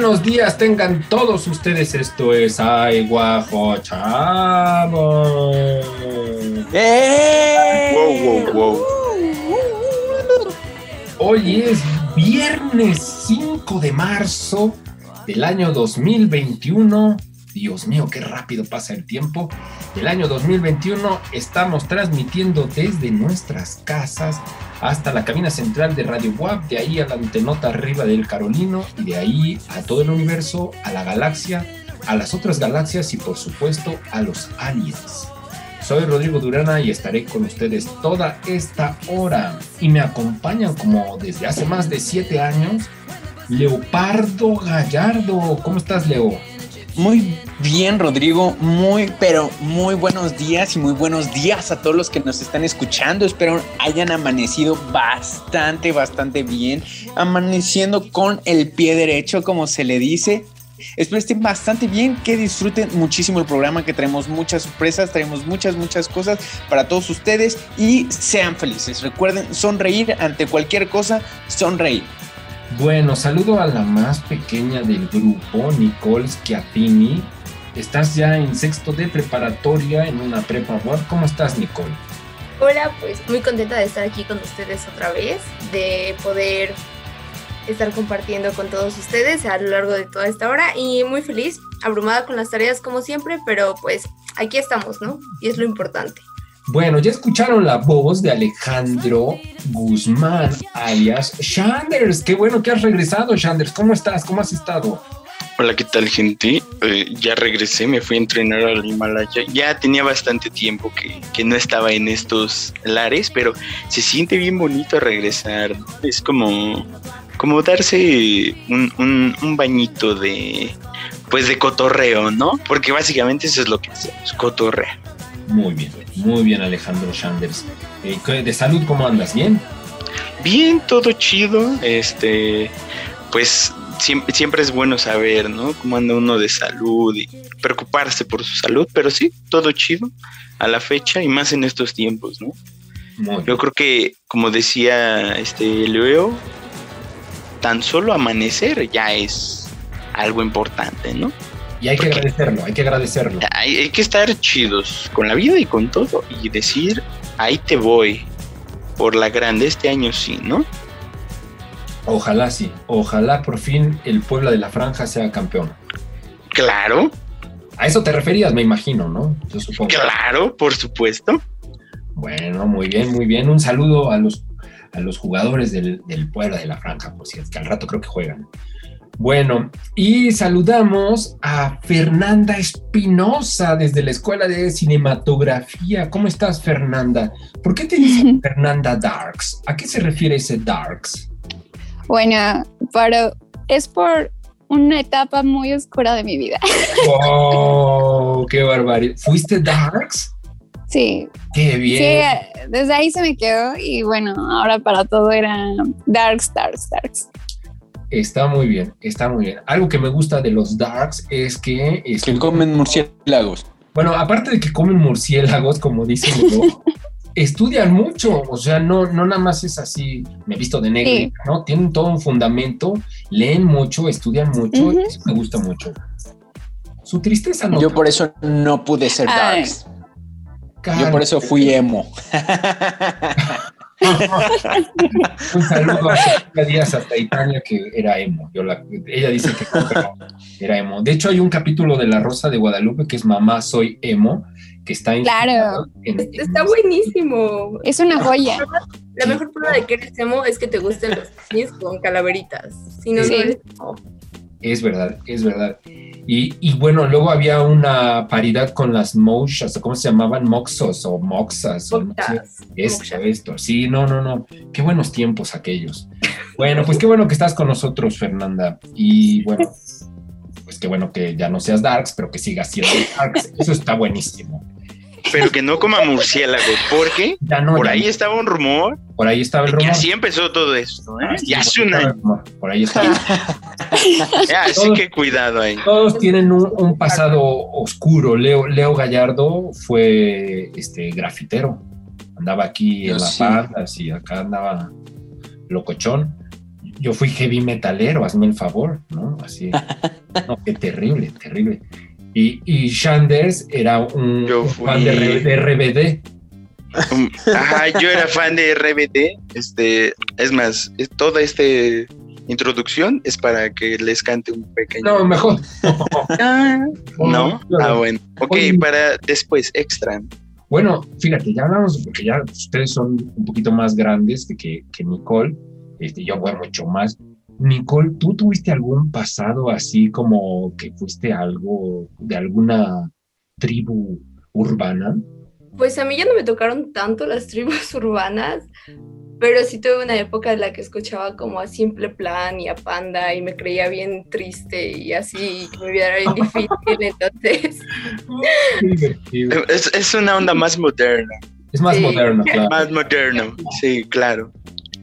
Buenos días tengan todos ustedes. Esto es Ay Guajo Chavo. ¡Eh! Wow, wow, wow. Hoy es viernes 5 de marzo del año 2021. Dios mío, qué rápido pasa el tiempo. El año 2021 estamos transmitiendo desde nuestras casas hasta la cabina central de Radio WAP, de ahí a la antenota arriba del Carolino y de ahí a todo el universo, a la galaxia, a las otras galaxias y por supuesto a los aliens. Soy Rodrigo Durana y estaré con ustedes toda esta hora y me acompañan como desde hace más de siete años Leopardo Gallardo. ¿Cómo estás, Leo? Muy bien, Rodrigo. Muy, pero muy buenos días y muy buenos días a todos los que nos están escuchando. Espero hayan amanecido bastante, bastante bien. Amaneciendo con el pie derecho, como se le dice. Espero estén bastante bien, que disfruten muchísimo el programa, que traemos muchas sorpresas, traemos muchas, muchas cosas para todos ustedes y sean felices. Recuerden sonreír ante cualquier cosa, sonreír. Bueno, saludo a la más pequeña del grupo, Nicole Schiattini. Estás ya en sexto de preparatoria en una prepa web. ¿Cómo estás, Nicole? Hola, pues muy contenta de estar aquí con ustedes otra vez, de poder estar compartiendo con todos ustedes a lo largo de toda esta hora y muy feliz, abrumada con las tareas como siempre, pero pues aquí estamos, ¿no? Y es lo importante. Bueno, ya escucharon la voz de Alejandro Guzmán, alias Shanders. Qué bueno que has regresado, Shanders. ¿Cómo estás? ¿Cómo has estado? Hola, ¿qué tal, gente? Eh, ya regresé, me fui a entrenar al Himalaya. Ya tenía bastante tiempo que, no estaba en estos lares, pero se siente bien bonito regresar. Es como, como darse un, un bañito de, pues, de cotorreo, ¿no? Porque básicamente eso es lo que hacemos, cotorreo. Muy bien, muy bien Alejandro Sanders. Eh, ¿De salud cómo andas? ¿Bien? Bien, todo chido. Este, pues siempre, siempre es bueno saber, ¿no? Cómo anda uno de salud y preocuparse por su salud, pero sí, todo chido a la fecha y más en estos tiempos, ¿no? Yo creo que, como decía este Leo, tan solo amanecer ya es algo importante, ¿no? Y hay que agradecerlo, hay que agradecerlo. Hay, que estar chidos con la vida y con todo y decir, ahí te voy por la grande este año sí, ¿no? Ojalá sí, ojalá por fin el pueblo de la Franja sea campeón. Claro. A eso te referías, me imagino, ¿no? Yo supongo. Claro, por supuesto. Bueno, muy bien, muy bien. Un saludo a los, a los jugadores del, del Puebla de la Franja, por cierto, que al rato creo que juegan. Bueno, y saludamos a Fernanda Espinosa desde la Escuela de Cinematografía. ¿Cómo estás, Fernanda? ¿Por qué te dicen Fernanda Darks? ¿A qué se refiere ese Darks? Bueno, pero es por una etapa muy oscura de mi vida. ¡Oh, qué barbaridad! ¿Fuiste Darks? Sí. Qué bien. Sí, desde ahí se me quedó y bueno, ahora para todo era Darks, Darks, Darks. Está muy bien, está muy bien. Algo que me gusta de los Darks es que... Es que comen murciélagos. Bueno, aparte de que comen murciélagos, como dicen, estudian mucho, o sea, no, no nada más es así, me he visto de negro, ¿no? Tienen todo un fundamento, leen mucho, estudian mucho, eso me gusta mucho. Su tristeza no. Yo por eso no pude ser Darks. Yo por eso fui emo. Un saludo a Díaz hasta Italia que era emo. ella dice que era emo. De hecho, hay un capítulo de La Rosa de Guadalupe que es Mamá, soy emo, que está Claro. está buenísimo. Es una joya. La mejor prueba de que eres emo es que te gusten los niños con calaveritas. Si no, Es verdad, es verdad. Y, y bueno, luego había una paridad con las moshas, ¿cómo se llamaban? Moxos o moxas. o no sé. Esto, esto. Sí, no, no, no. Qué buenos tiempos aquellos. Bueno, pues qué bueno que estás con nosotros, Fernanda. Y bueno, pues qué bueno que ya no seas Darks, pero que sigas siendo Darks. Eso está buenísimo. Pero que no coma murciélagos, porque Ya no, por ya ahí no. estaba un rumor por ahí estaba el rumor. así empezó todo esto, ¿eh? Ah, sí, Ya hace un estaba año. Por ahí está. Ya, así Todos- que cuidado ahí. Todos tienen un, un pasado oscuro. Leo, Leo Gallardo fue este grafitero. Andaba aquí Yo en las sí. bandas y acá andaba locochón. Yo fui heavy metalero, hazme el favor, ¿no? Así. No, qué terrible, terrible. Y, y Shanders era un, Yo un fui- fan de, de RBD. Um, Ajá, yo era fan de RBD. Este, es más, toda esta introducción es para que les cante un pequeño. No, mejor. ¿No? Ah, bueno. Ok, para después, extra. Bueno, fíjate, ya hablamos, porque ya ustedes son un poquito más grandes que, que, que Nicole, este, yo voy mucho más. Nicole, ¿tú tuviste algún pasado así como que fuiste algo de alguna tribu urbana? Pues a mí ya no me tocaron tanto las tribus urbanas, pero sí tuve una época en la que escuchaba como a Simple Plan y a Panda y me creía bien triste y así, que mi vida era bien difícil, entonces. Es, es una onda más moderna. Es más Sí. moderno, claro. Más moderno. Sí, claro.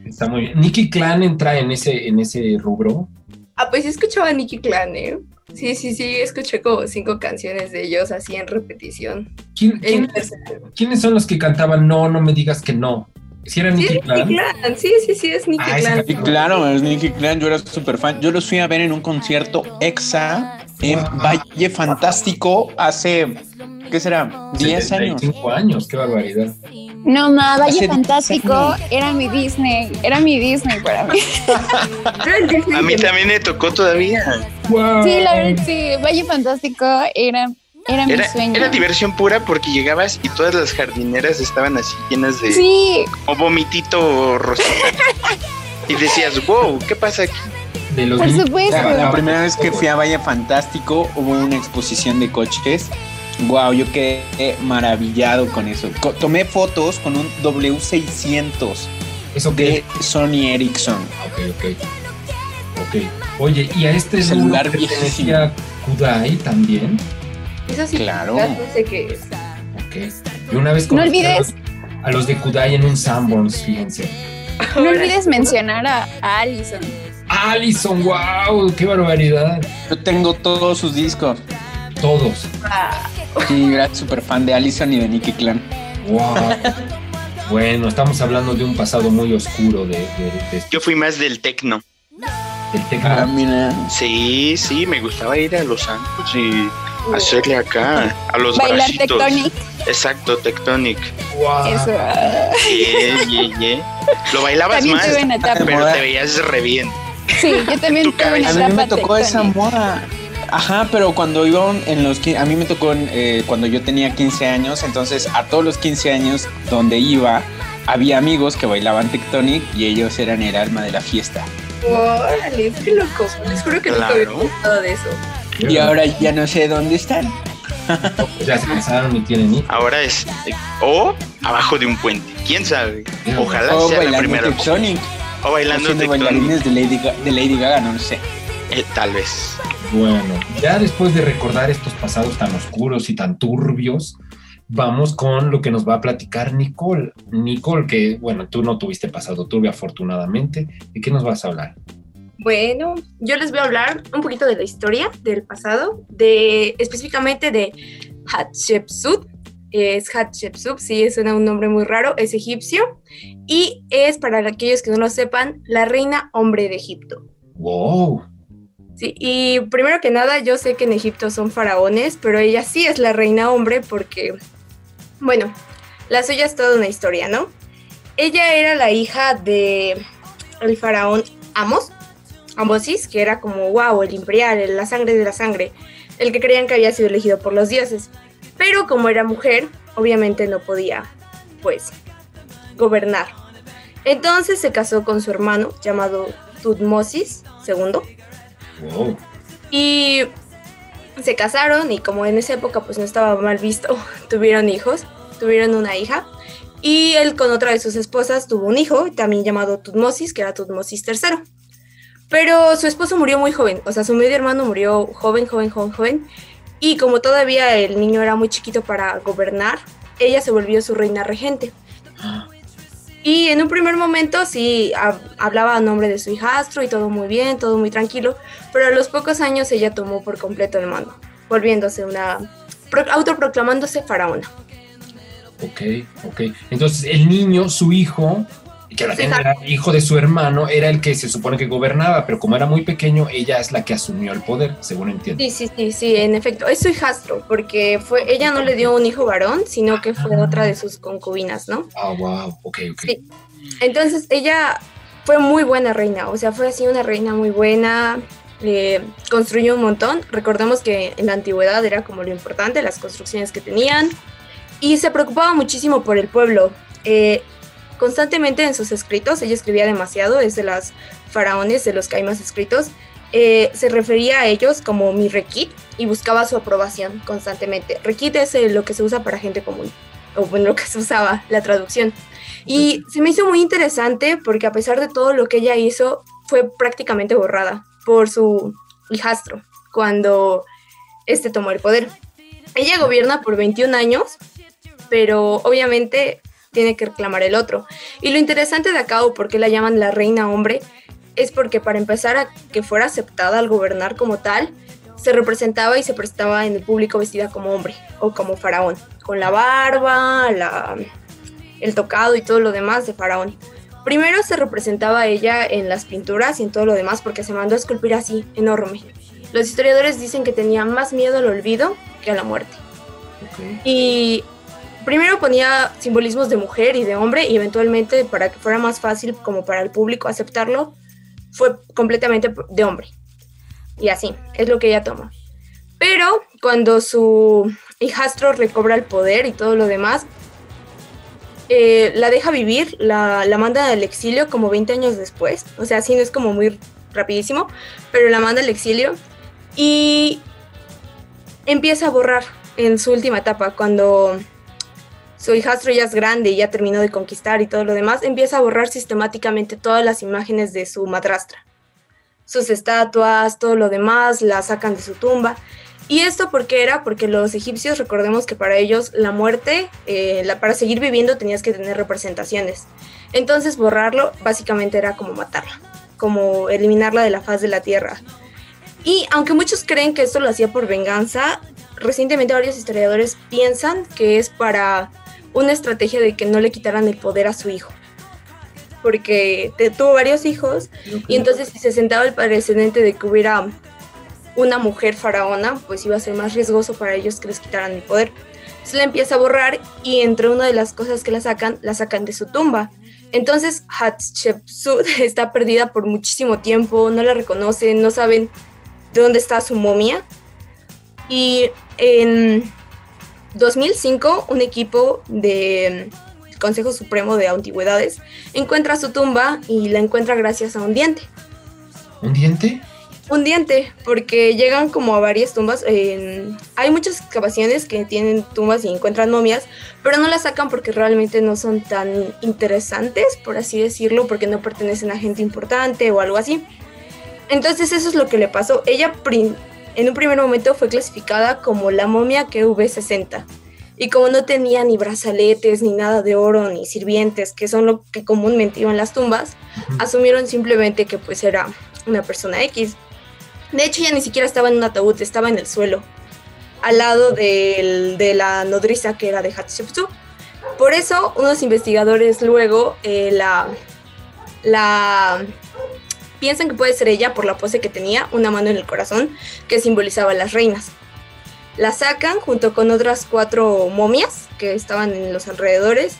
Está muy bien. Nicky Clan entra en ese, en ese rubro. Ah, pues sí escuchaba a Nicky Clan, ¿eh? Sí, sí, sí, escuché como cinco canciones de ellos así en repetición. ¿Quién- quién- En- ¿Quiénes son los que cantaban No, no me digas que no? ¿Si era Sí, Nicky es Clan? Sí, sí, sí, es Nicky Ah, Clan. Y claro, es Nicky Clan, yo era súper fan. Yo los fui a ver en un concierto EXA en Wow. Valle Fantástico hace, ¿qué será? 10 años. 75 años, qué barbaridad. No, ma, Valle Fantástico era mi Disney, era mi Disney para mí. A mí también me tocó todavía. Wow. Sí, la verdad, sí, Valle Fantástico era, era mi Era, sueño. era diversión pura porque llegabas y todas las jardineras estaban así llenas de Sí, o vomitito rosita. Y decías, wow, ¿qué pasa aquí? De los Por supuesto. La, la primera vez que fui a Valle Fantástico hubo una exposición de coches. Wow, yo quedé maravillado con eso. Co- tomé fotos con un W600 Eso que de Sony Ericsson. Ok, ok. Ok. Oye, ¿y a este Celular pertenecía Kudai también? Eso sí, Claro. no sé qué es. Ok. Y una vez No olvides. A los de Kudai en un Sanborns, fíjense. no olvides mencionar a, a Allison. Alison, wow, qué barbaridad. Yo tengo todos sus discos. Todos. Sí, era súper fan de Allison y de Nicky Clan. Wow. bueno, estamos hablando de un pasado muy oscuro de, de- de- Yo fui más del tecno. del tecno. Ah, mira. Sí, sí, me gustaba ir a los antros y hacerle acá a los Bailar bracitos. Tectonic. Exacto, Tectonic. Wow. Eso. ah. Yeah, yeah, yeah. Lo bailabas También más, tuve una etapa. pero te veías re bien. Sí, yo también Tu tuve una A cabeza. mí etapa me tocó esa moda. Ajá, pero cuando iba en los a mí me tocó en, eh, cuando yo tenía 15 años, entonces a todos los 15 años donde iba había amigos que bailaban Tectonic y ellos eran el alma de la fiesta. Órale, qué loco. Les juro que nunca había Claro. escuchado de eso. Y ahora ya no sé dónde están. Ya se casaron y tienen hijos. Ahora es o abajo de un puente. ¿Quién sabe? Ojalá O sea la bailando primera. Tectonic. O O bailando Tectonic. bailarines de Lady, Ga- de Lady Gaga, no lo sé. Eh, tal vez. Bueno, ya después de recordar estos pasados tan oscuros y tan turbios, vamos con lo que nos va a platicar Nicole. Nicole, que bueno, tú no tuviste pasado turbio afortunadamente. ¿De qué nos vas a hablar? Bueno, yo les voy a hablar un poquito de la historia del pasado, de específicamente de Hatshepsut. Es Hatshepsut, sí, suena un nombre muy raro, es egipcio y es, para aquellos que no lo sepan, la reina hombre de Egipto. Wow. Sí, y primero que nada, yo sé que en Egipto son faraones, pero ella sí es la reina hombre porque, bueno, la suya es toda una historia, ¿no? Ella era la hija de el faraón Amos, Amosis, que era como, wow, el imperial, el- la sangre de la sangre, el que creían que había sido elegido por los dioses. Pero como era mujer, obviamente no podía, pues, gobernar. Entonces se casó con su hermano llamado Tutmosis II. Wow. Y se casaron y como en esa época pues no estaba mal visto, tuvieron hijos, tuvieron una hija y él con otra de sus esposas tuvo un hijo, también llamado Tutmosis, que era Tutmosis III. Pero su esposo murió muy joven, o sea, su medio hermano murió joven, joven, joven, joven. Y como todavía el niño era muy chiquito para gobernar, ella se volvió su reina regente. Y en un primer momento sí hablaba a nombre de su hijastro y todo muy bien, todo muy tranquilo, pero a los pocos años ella tomó por completo el mando, volviéndose una, autoproclamándose faraona. Ok, ok. Entonces el niño, su hijo, que era hijo de su hermano, era el que se supone que gobernaba, pero como era muy pequeño, ella es la que asumió el poder, según entiendo. Sí, sí, sí, sí, en efecto. Es su hijastro, porque fue, ella no le dio un hijo varón, sino que fue otra de sus concubinas, ¿no? Ah, wow, ok, ok. Sí. Entonces ella fue muy buena reina, o sea, fue así una reina muy buena, eh, construyó un montón. Recordemos que en la antigüedad era como lo importante, las construcciones que tenían y se preocupaba muchísimo por el pueblo. Eh, constantemente en sus escritos, ella escribía demasiado, es de las faraones de los que hay más escritos, eh, se refería a ellos como mi requit y buscaba su aprobación constantemente. Requit es eh, lo que se usa para gente común, o bueno, lo que se usaba, la traducción. Y se me hizo muy interesante porque a pesar de todo lo que ella hizo, fue prácticamente borrada por su hijastro cuando este tomó el poder. Ella gobierna por 21 años pero obviamente tiene que reclamar el otro. Y lo interesante de acá, o por qué la llaman la reina hombre, es porque para empezar a que fuera aceptada al gobernar como tal, se representaba y se prestaba en el público vestida como hombre o como faraón, con la barba, la, el tocado y todo lo demás de faraón. Primero se representaba a ella en las pinturas y en todo lo demás porque se mandó a esculpir así, enorme. Los historiadores dicen que tenía más miedo al olvido que a la muerte. Y primero ponía simbolismos de mujer y de hombre y eventualmente para que fuera más fácil como para el público aceptarlo, fue completamente de hombre. Y así, es lo que ella toma. Pero cuando su hijastro recobra el poder y todo lo demás, eh, la deja vivir, la, la manda al exilio como 20 años después. O sea, así no es como muy rapidísimo, pero la manda al exilio y empieza a borrar en su última etapa, cuando su hijastro ya es grande y ya terminó de conquistar y todo lo demás, empieza a borrar sistemáticamente todas las imágenes de su madrastra. Sus estatuas, todo lo demás, la sacan de su tumba. ¿Y esto por qué era? Porque los egipcios, recordemos que para ellos la muerte, eh, la, para seguir viviendo tenías que tener representaciones. Entonces borrarlo básicamente era como matarla, como eliminarla de la faz de la tierra. Y aunque muchos creen que esto lo hacía por venganza, recientemente varios historiadores piensan que es para una estrategia de que no le quitaran el poder a su hijo. Porque tuvo varios hijos y entonces si se sentaba el precedente de que hubiera una mujer faraona, pues iba a ser más riesgoso para ellos que les quitaran el poder. Se la empieza a borrar y entre una de las cosas que la sacan, la sacan de su tumba. Entonces Hatshepsut está perdida por muchísimo tiempo, no la reconocen, no saben de dónde está su momia. Y en 2005, un equipo del Consejo Supremo de Antigüedades encuentra su tumba y la encuentra gracias a un diente. ¿Un diente? Un diente, porque llegan como a varias tumbas. hay muchas excavaciones que tienen tumbas y encuentran momias, pero no las sacan porque realmente no son tan interesantes, por así decirlo, porque no pertenecen a gente importante o algo así. Entonces eso es lo que le pasó. Ella en un primer momento fue clasificada como la momia QV60. Y como no tenía ni brazaletes, ni nada de oro, ni sirvientes, que son lo que comúnmente iban las tumbas, asumieron simplemente que pues era una persona X. De hecho, ya ni siquiera estaba en un ataúd, estaba en el suelo, al lado de la nodriza que era de Hatshepsut. Por eso, unos investigadores luego eh, la, la Piensan que puede ser ella por la pose que tenía, una mano en el corazón, que simbolizaba a las reinas. La sacan junto con otras cuatro momias que estaban en los alrededores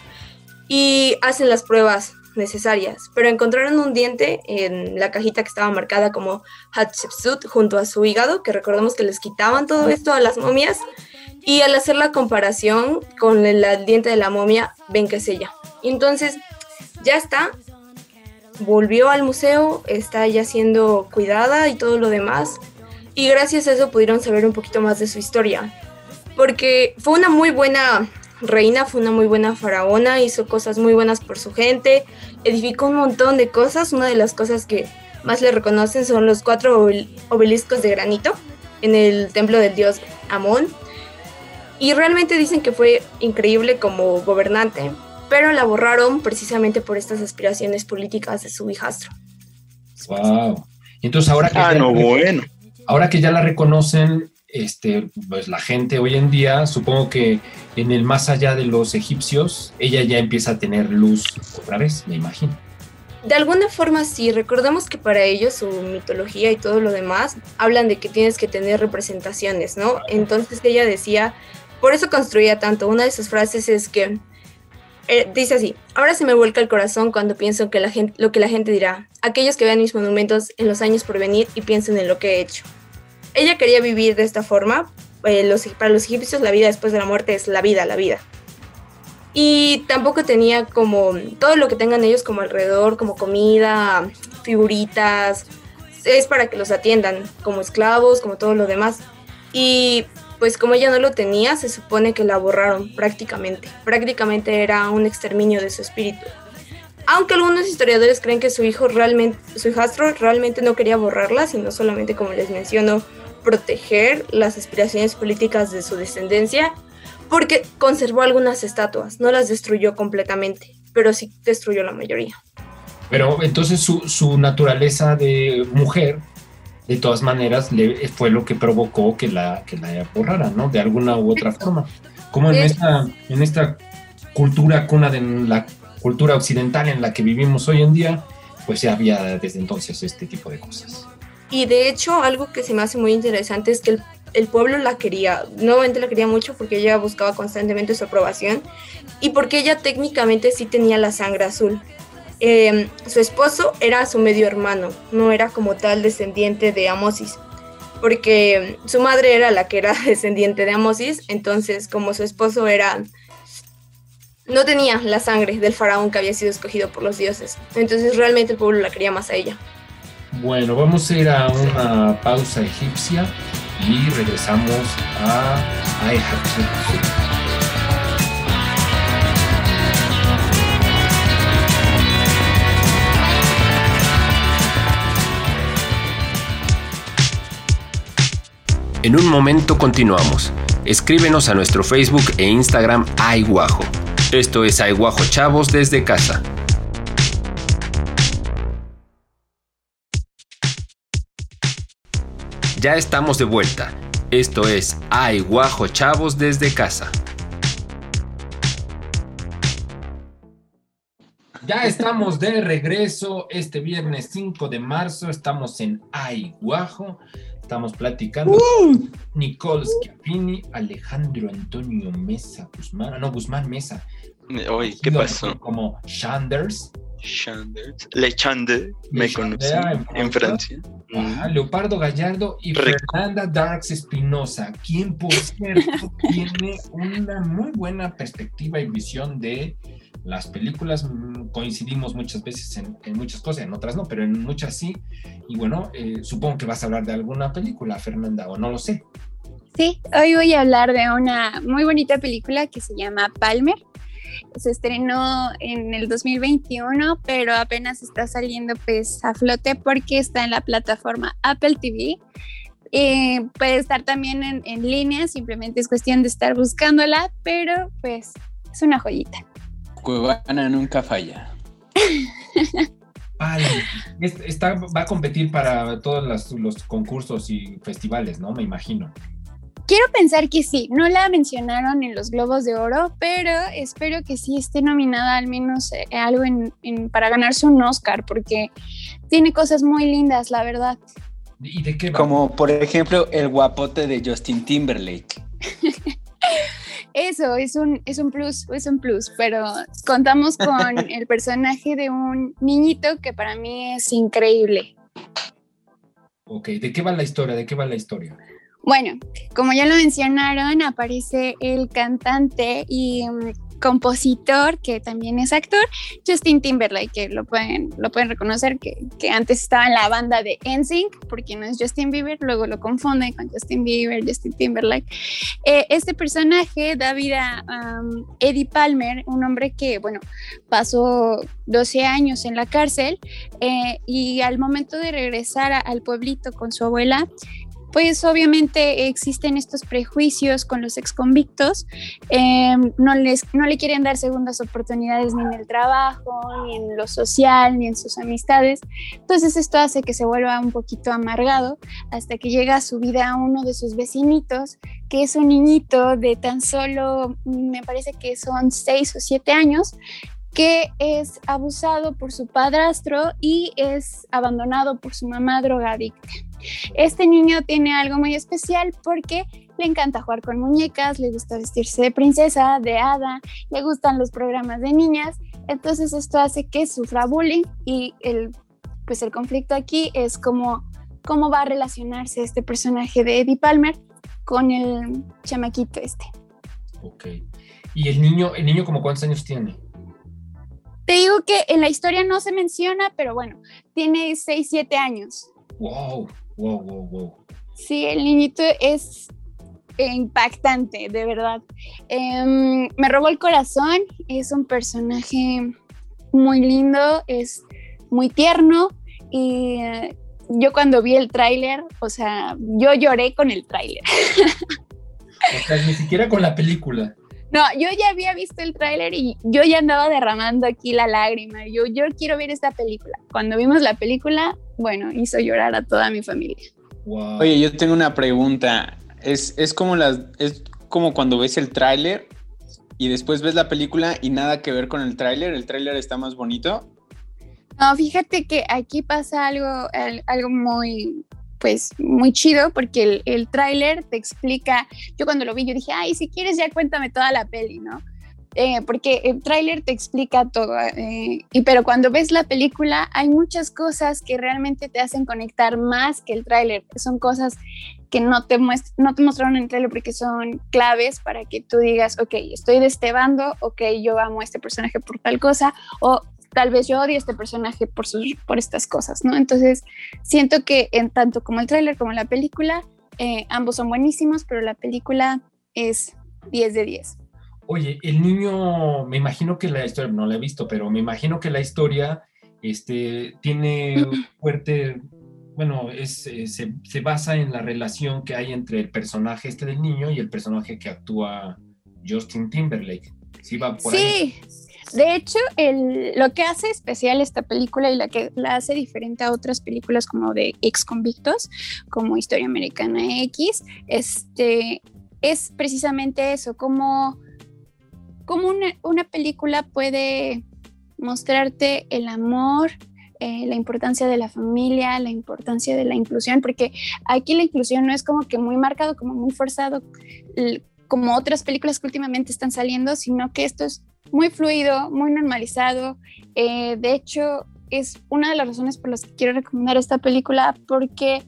y hacen las pruebas necesarias, pero encontraron un diente en la cajita que estaba marcada como Hatshepsut junto a su hígado, que recordemos que les quitaban todo esto a las momias, y al hacer la comparación con el, diente de la momia, ven que es ella. Entonces ya está, volvió al museo, está ya siendo cuidada y todo lo demás. y gracias a eso pudieron saber un poquito más de su historia. Porque fue una muy buena reina, fue una muy buena faraona, hizo cosas muy buenas por su gente, edificó un montón de cosas. Una de las cosas que más le reconocen son los cuatro obeliscos de granito en el templo del dios Amón. Y realmente dicen que fue increíble como gobernante, pero la borraron precisamente por estas aspiraciones políticas de su hijastro. Wow. Entonces ahora que, Ah, ya, no, bueno. ahora que ya la reconocen, este, pues la gente hoy en día, supongo que en el más allá de los egipcios, ella ya empieza a tener luz otra vez, me imagino. De alguna forma sí, recordemos que para ellos su mitología y todo lo demás hablan de que tienes que tener representaciones, ¿no? Entonces ella decía, por eso construía tanto, una de sus frases es que eh, dice así, ahora se me vuelca el corazón cuando pienso que la gente, lo que la gente dirá, aquellos que vean mis monumentos en los años por venir y piensen en lo que he hecho. Ella quería vivir de esta forma, eh, para los egipcios la vida después de la muerte es la vida, la vida. Y tampoco tenía como todo lo que tengan ellos como alrededor, como comida, figuritas, es para que los atiendan como esclavos, como todo lo demás. Y pues como ella no lo tenía, se supone que la borraron prácticamente. Prácticamente era un exterminio de su espíritu. Aunque algunos historiadores creen que su hijo realmente, su hijastro realmente no quería borrarla, sino solamente, como les menciono, proteger las aspiraciones políticas de su descendencia, porque conservó algunas estatuas, no las destruyó completamente, pero sí destruyó la mayoría. Pero entonces su, su naturaleza de mujer, de todas maneras, le, fue lo que provocó que la, que la borraran, ¿no? De alguna u otra forma. Como en esta, en esta cultura cuna de la cultura occidental en la que vivimos hoy en día, pues ya había desde entonces este tipo de cosas. Y de hecho, algo que se me hace muy interesante es que el, el pueblo la quería, nuevamente la quería mucho porque ella buscaba constantemente su aprobación y porque ella técnicamente sí tenía la sangre azul. Eh, su esposo era su medio hermano, no era como tal descendiente de Amosis, porque su madre era la que era descendiente de Amosis, entonces como su esposo era no tenía la sangre del faraón que había sido escogido por los dioses, entonces realmente el pueblo la quería más a ella. Bueno, vamos a ir a una pausa egipcia y regresamos a Ay En un momento continuamos. Escríbenos a nuestro Facebook e Instagram Aiguajo. Esto es Aiguajo Chavos desde casa. Ya estamos de vuelta. Esto es Aiguajo Chavos desde casa. Ya estamos de regreso este viernes 5 de marzo. Estamos en Aiguajo. Estamos platicando con Nicole Schiaffini, Alejandro Antonio Mesa Guzmán, ah, no, Guzmán Mesa. Oye, ¿qué pasó? Como Shanders. Chanders. Le Chande, me Le conocí Chandler en en Francia. Ajá, Leopardo Gallardo y Rico. Fernanda Darks Espinosa, quien por cierto tiene una muy buena perspectiva y visión de las películas. Mm, Coincidimos muchas veces en, muchas cosas, en otras no, pero en muchas sí. Y bueno, eh, supongo que vas a hablar de alguna película, Fernanda, o no lo sé. Sí, hoy voy a hablar de una muy bonita película que se llama Palmer. Se estrenó en el 2021, pero apenas está saliendo pues a flote porque está en la plataforma Apple TV. Eh, puede estar también en, en línea, simplemente es cuestión de estar buscándola, pero pues es una joyita. Cuevana nunca falla. Vale. Es- Está, va a competir para todos los concursos y festivales, ¿no? Me imagino. Quiero pensar que sí, no la mencionaron en los Globos de Oro, pero espero que sí esté nominada al menos eh, algo en, en- para ganarse un Oscar, porque tiene cosas muy lindas, la verdad. ¿Y de qué va? Como por ejemplo el guapote de Justin Timberlake. Eso es un, es un plus, es un plus, pero contamos con el personaje de un niñito que para mí es increíble. Ok, ¿de qué va la historia? ¿De qué va la historia? Bueno, como ya lo mencionaron, aparece el cantante y mm, compositor, que también es actor, Justin Timberlake, que lo pueden, reconocer, que, que antes estaba en la banda de NSYNC, porque no es Justin Bieber, luego lo confunden con Justin Bieber, Justin Timberlake. Eh, este personaje da vida a Eddie Palmer, un hombre que, bueno, pasó 12 años en la cárcel eh, y al momento de regresar al pueblito con su abuela, pues obviamente existen estos prejuicios con los exconvictos, eh, no, les, no le quieren dar segundas oportunidades ni en el trabajo, ni en lo social, ni en sus amistades. Entonces esto hace que se vuelva un poquito amargado hasta que llega a su vida uno de sus vecinitos, que es un niñito de tan solo, me parece que son seis o siete años, que es abusado por su padrastro y es abandonado por su mamá drogadicta. Este niño tiene algo muy especial porque le encanta jugar con muñecas, le gusta vestirse de princesa, de hada, le gustan los programas de niñas, entonces esto hace que sufra bullying y el, pues el conflicto aquí es cómo, cómo va a relacionarse este personaje de Eddie Palmer con el chamaquito este. Ok. ¿Y el niño, el niño como cuántos años tiene? Te digo que en la historia no se menciona, pero bueno, tiene 6, 7 años. Wow, wow, wow, wow. Sí, el niñito es impactante, de verdad. Em, me robó el corazón, es un personaje muy lindo, es muy tierno y eh, yo cuando vi el tráiler, o sea, yo lloré con el tráiler. O sea, ni siquiera con la película. No, yo ya había visto el tráiler y yo ya andaba derramando aquí la lágrima. Yo, yo quiero ver esta película. Cuando vimos la película, bueno, hizo llorar a toda mi familia. Oye, yo tengo una pregunta. Es, es como las, es como cuando ves el tráiler y después ves la película y nada que ver con el tráiler. El tráiler está más bonito. No, fíjate que aquí pasa algo, algo muy, pues muy chido porque el, el tráiler te explica, yo cuando lo vi yo dije, ay, si quieres ya cuéntame toda la peli, ¿no? Eh, porque el tráiler te explica todo, eh, y pero cuando ves la película hay muchas cosas que realmente te hacen conectar más que el tráiler, son cosas que no te, no te mostraron en el tráiler porque son claves para que tú digas, ok, estoy de este bando, ok, yo amo a este personaje por tal cosa, o tal vez yo odio a este personaje por, sus, por estas cosas, ¿no? Entonces, siento que en tanto como el tráiler como la película, eh, ambos son buenísimos, pero la película es 10 de 10. Oye, el niño, me imagino que la historia, no la he visto, pero me imagino que la historia este, tiene fuerte, bueno, es, eh, se, se, basa en la relación que hay entre el personaje este del niño y el personaje que actúa Justin Timberlake. Sí, va por sí. De hecho, lo que hace especial esta película y la que la hace diferente a otras películas como de ex convictos, como Historia Americana X, este, es precisamente eso, como, como una, película puede mostrarte el amor, eh, la importancia de la familia, la importancia de la inclusión, porque aquí la inclusión no es como que muy marcado, como muy forzado, como otras películas que últimamente están saliendo, sino que esto es muy fluido, muy normalizado. Eh, de hecho, es una de las razones por las que quiero recomendar esta película porque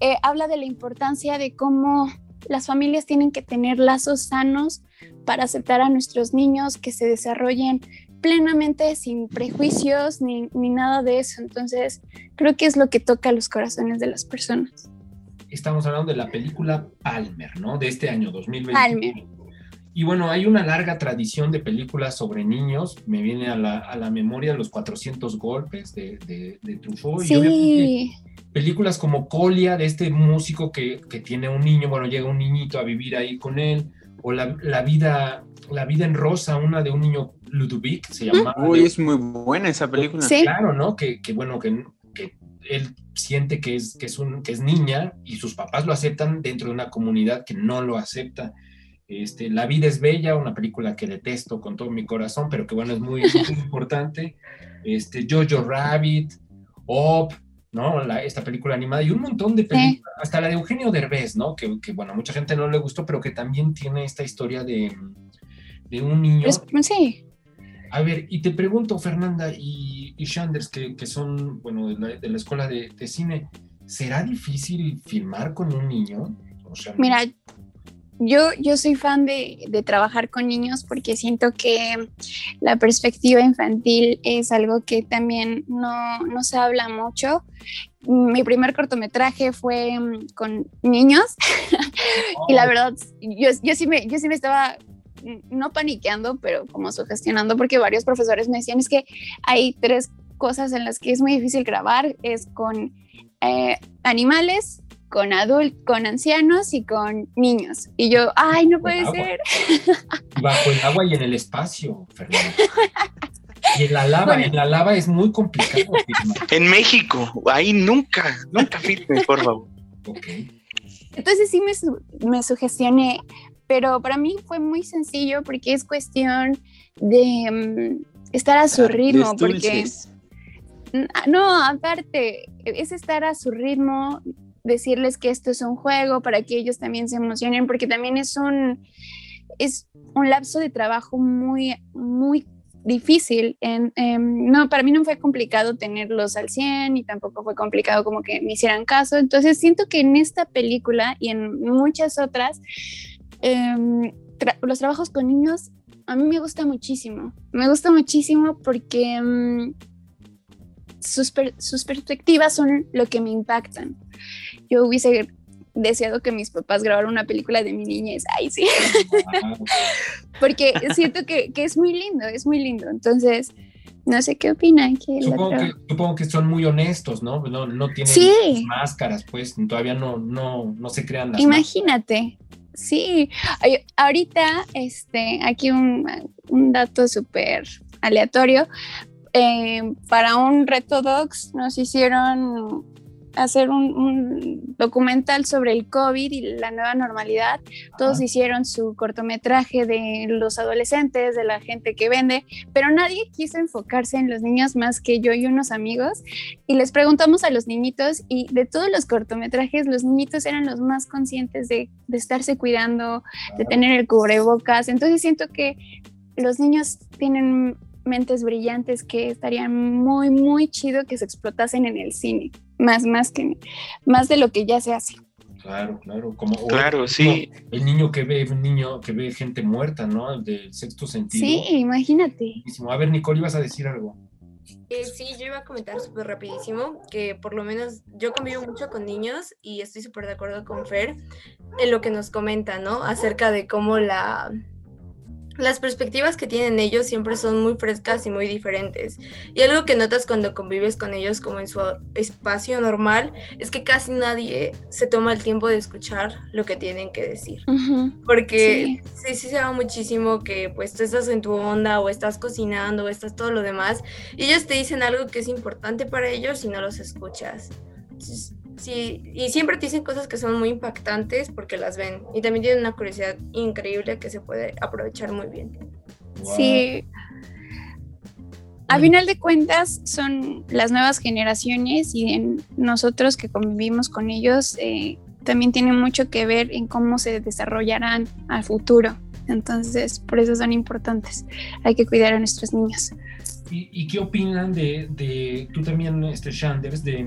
eh, habla de la importancia de cómo las familias tienen que tener lazos sanos para aceptar a nuestros niños que se desarrollen plenamente sin prejuicios ni, ni nada de eso. Entonces, creo que es lo que toca los corazones de las personas. Estamos hablando de la película Palmer, ¿no? De este año 2020. Palmer. Y bueno, hay una larga tradición de películas sobre niños. Me viene a la, a la memoria los 400 golpes de, de, Truffaut. Sí. películas como Colia, de este músico que, que, tiene un niño, bueno, llega un niñito a vivir ahí con él. O la, la vida, la vida en rosa, una de un niño Ludovic, se llama. Uy, es muy buena esa película. Sí. Claro, ¿no? Que, que bueno, que, que él siente que es, que, es un, que es niña y sus papás lo aceptan dentro de una comunidad que no lo acepta. Este, La vida es bella, una película que detesto con todo mi corazón, pero que bueno, es muy, importante. Este, Jojo Rabbit, Op, ¿no? esta película animada y un montón de películas, hasta la de Eugenio Derbez, ¿no? Que, que, bueno, a mucha gente no le gustó, pero que también tiene esta historia de, de un niño. Sí. A ver, y te pregunto, Fernanda y, y Shanders, que, que, son, bueno, de la, de la escuela de, de, cine, ¿será difícil filmar con un niño? Mira, yo, yo soy fan de, de, trabajar con niños porque siento que la perspectiva infantil es algo que también no, no se habla mucho. Mi primer cortometraje fue mm, con niños y la oh. verdad, yo, yo, sí me, yo sí me estaba mm, no paniqueando, pero como sugestionando porque varios profesores me decían es que hay tres cosas en las que es muy difícil grabar, es con eh, animales, con adultos, con ancianos y con niños. Y yo, ay, no puede ser. bajo el agua y en el espacio, Fernando. Y en la lava, en la lava es muy complicado. En México, ahí nunca, nunca firme, por favor. Entonces sí me, me sugestioné, pero para mí fue muy sencillo porque es cuestión de mm, estar a su ah, ritmo, porque... No, aparte, es estar a su ritmo, decirles que esto es un juego para que ellos también se emocionen, porque también es un, es un lapso de trabajo muy, muy difícil. En, no, para mí no fue complicado tenerlos al 100 y tampoco fue complicado como que me hicieran caso. Entonces siento que en esta película y en muchas otras, em, los trabajos con niños a mí me gusta muchísimo. Me gusta muchísimo porque em, sus, sus perspectivas son lo que me impactan yo hubiese deseado que mis papás grabaran una película de mi niñez. Ay, sí. Porque siento que, que, es muy lindo, es muy lindo. Entonces, no sé qué opinan. Supongo, que, supongo que son muy honestos, ¿no? No, no tienen máscaras, pues todavía no, no, no se crean las Imagínate. Sí, ahorita, este, aquí un, un dato súper aleatorio. Eh, para un reto docs nos hicieron hacer un, documental sobre el COVID y la nueva normalidad. Todos hicieron su cortometraje de los adolescentes, de la gente que vende, pero nadie quiso enfocarse en los niños más que yo y unos amigos. Y les preguntamos a los niñitos y de todos los cortometrajes, los niñitos eran los más conscientes de, de estarse cuidando, de tener el cubrebocas. Entonces siento que los niños tienen mentes brillantes que estarían muy, muy chido que se explotasen en el cine más, más que más de lo que ya se hace. Claro, claro, como claro, sí. el niño que ve, el niño que ve gente muerta, ¿no? El del sexto sentido. Sí, imagínate. A ver, Nicole, ibas a decir algo. Eh, sí, yo iba a comentar súper rapidísimo que por lo menos yo convivo mucho con niños y estoy súper de acuerdo con Fer en lo que nos comenta, ¿no? Acerca de cómo la, las perspectivas que tienen ellos siempre son muy frescas y muy diferentes. Y algo que notas cuando convives con ellos como en su espacio normal es que casi nadie se toma el tiempo de escuchar lo que tienen que decir. Porque sí. sí, se va muchísimo que pues tú estás en tu onda o estás cocinando o estás todo lo demás y ellos te dicen algo que es importante para ellos y no los escuchas. Sí, y siempre te dicen cosas que son muy impactantes porque las ven. Y también tienen una curiosidad increíble que se puede aprovechar muy bien. Sí. A final de cuentas, son las nuevas generaciones y en nosotros que convivimos con ellos eh, también tiene mucho que ver en cómo se desarrollarán al futuro. Entonces, por eso son importantes. Hay que cuidar a nuestros niños. ¿Y, qué opinan de, de, tú también, este Shanders, de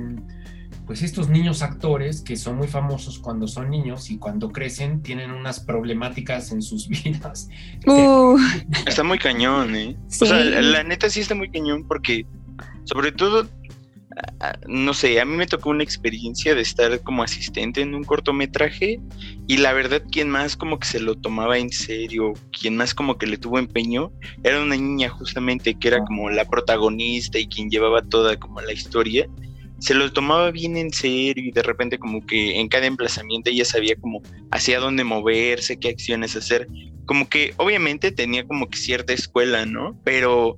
pues estos niños actores que son muy famosos cuando son niños y cuando crecen tienen unas problemáticas en sus vidas. Uh. Está muy cañón, ¿eh? O sea, la, neta sí está muy cañón porque, sobre todo, no sé, a mí me tocó una experiencia de estar como asistente en un cortometraje y la verdad quien más como que se lo tomaba en serio, quien más como que le tuvo empeño, era una niña justamente que era ah. como la protagonista y quien llevaba toda como la historia se lo tomaba bien en serio y de repente como que en cada emplazamiento ella sabía como hacia dónde moverse, qué acciones hacer. Como que obviamente tenía como que cierta escuela, ¿no? Pero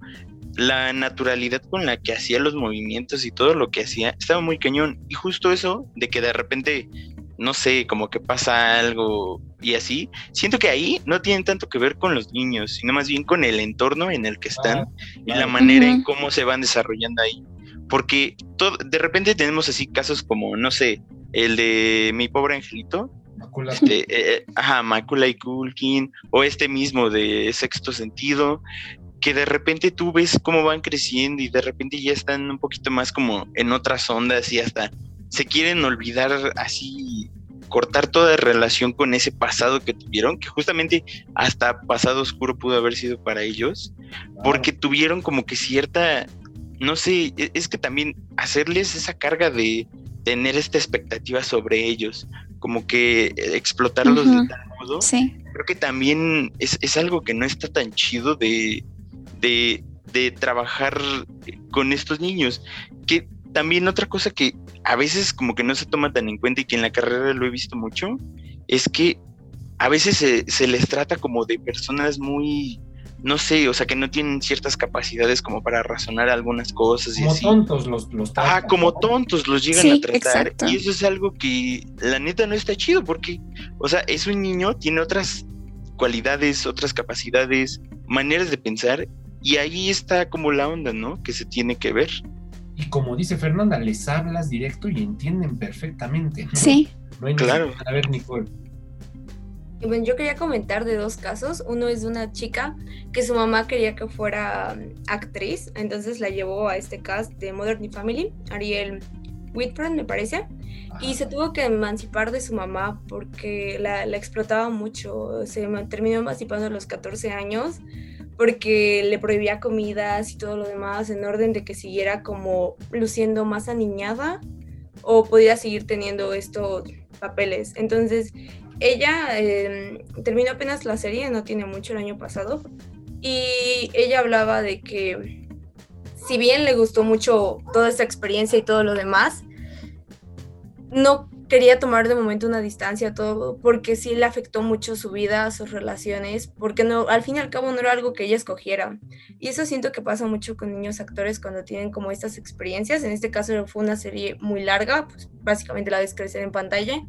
la naturalidad con la que hacía los movimientos y todo lo que hacía estaba muy cañón. Y justo eso de que de repente, no sé, como que pasa algo y así, siento que ahí no tienen tanto que ver con los niños, sino más bien con el entorno en el que están ah, y la manera en cómo se van desarrollando ahí porque todo, de repente tenemos así casos como, no sé, el de mi pobre angelito. Macula. Este, eh, ajá, Macula y Kulkin, o este mismo de sexto sentido, que de repente tú ves cómo van creciendo y de repente ya están un poquito más como en otras ondas y hasta se quieren olvidar así cortar toda relación con ese pasado que tuvieron, que justamente hasta pasado oscuro pudo haber sido para ellos, porque tuvieron como que cierta, no sé, e, es que también hacerles esa carga de tener esta expectativa sobre ellos, como que explotarlos de tal modo, creo que también es, es, algo que no está tan chido de, de, de trabajar con estos niños, que también otra cosa que a veces como que no se toma tan en cuenta y que en la carrera lo he visto mucho, es que a veces se, les trata como de personas muy, no sé, o sea, que no tienen ciertas capacidades como para razonar algunas cosas. Como tontos los, los Ah, como tontos los llegan a tratar. Y eso es algo que la neta no está chido porque, o sea, es un niño, tiene otras cualidades, otras capacidades, maneras de pensar y ahí está como la onda, ¿no? Que se tiene que ver. Y como dice Fernanda, les hablas directo y entienden perfectamente. Sí. No hay claro. A ver, Nicole. Bueno, yo quería comentar de dos casos. Uno es de una chica que su mamá quería que fuera um, actriz, entonces la llevó a este cast de Modern Family, Ariel Whitford, me parece, y se tuvo que emancipar de su mamá porque la, la explotaba mucho. Se terminó emancipando a los 14 años porque le prohibía comidas y todo lo demás en orden de que siguiera como luciendo más aniñada o podía seguir teniendo estos papeles. Entonces, ella em, terminó apenas la serie, no tiene mucho el año pasado, y ella hablaba de que si bien le gustó mucho toda esta experiencia y todo lo demás, no quería tomar de momento una distancia todo, porque sí le afectó mucho su vida, sus relaciones, porque no, al fin y al cabo no era algo que ella escogiera. Y eso siento que pasa mucho con niños actores cuando tienen como estas experiencias. En este caso fue una serie muy larga, pues básicamente la ves crecer en pantalla.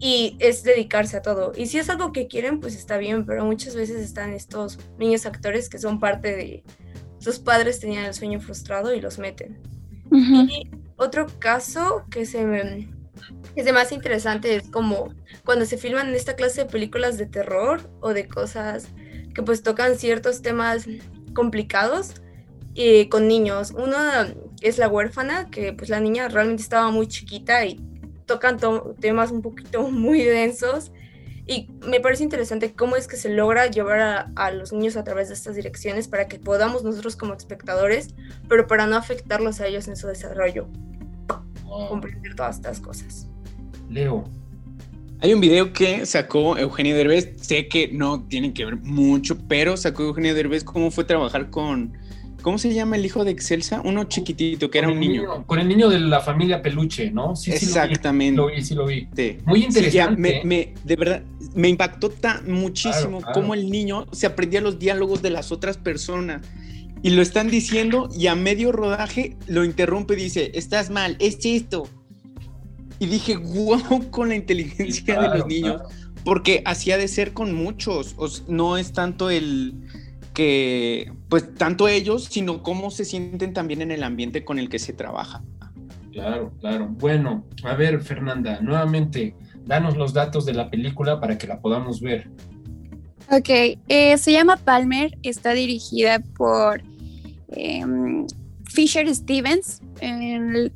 Y es dedicarse a todo. Y si es algo que quieren, pues está bien, pero muchas veces están estos niños actores que son parte de... Sus padres tenían el sueño frustrado y los meten. Y otro caso que se me es más interesante es como cuando se filman esta clase de películas de terror o de cosas que pues tocan ciertos temas complicados y con niños. Una es la huérfana, que pues la niña realmente estaba muy chiquita y tocan temas un poquito muy densos. Y me parece interesante cómo es que se logra llevar a, a, los niños a través de estas direcciones para que podamos nosotros como espectadores, pero para no afectarlos a ellos en su desarrollo, comprender todas estas cosas. Leo. Hay un video que sacó Eugenio Derbez, sé que no tienen que ver mucho, pero sacó Eugenio Derbez cómo fue trabajar con, ¿cómo se llama el hijo de Excelsa? Uno chiquitito, que era un niño. Con el niño de la familia Peluche, ¿no? Sí, Exactamente. Sí lo vi, sí lo vi. Muy interesante. me, de verdad, me impactó tan muchísimo cómo el niño se aprendía los diálogos de las otras personas. Y lo están diciendo y a medio rodaje lo interrumpe y dice, estás mal, es esto y dije, wow, con la inteligencia de los niños, porque así ha de ser con muchos, no es tanto el que, pues tanto ellos, sino cómo se sienten también en el ambiente con el que se trabaja. Claro, claro. Bueno, a ver, Fernanda, nuevamente, danos los datos de la película para que la podamos ver. Ok, eh, se llama Palmer, está dirigida por em, Fisher Stevens.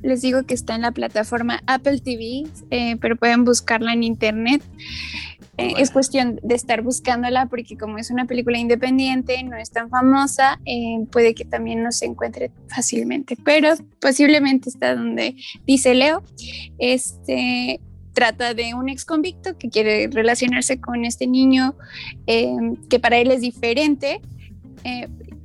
les digo que está en la plataforma Apple TV, eh, pero pueden buscarla en internet. Eh, es cuestión de estar buscándola porque como es una película independiente, no es tan famosa, eh, puede que también no se encuentre fácilmente, pero posiblemente está donde dice Leo. Este trata de un ex convicto que quiere relacionarse con este niño que para él es diferente,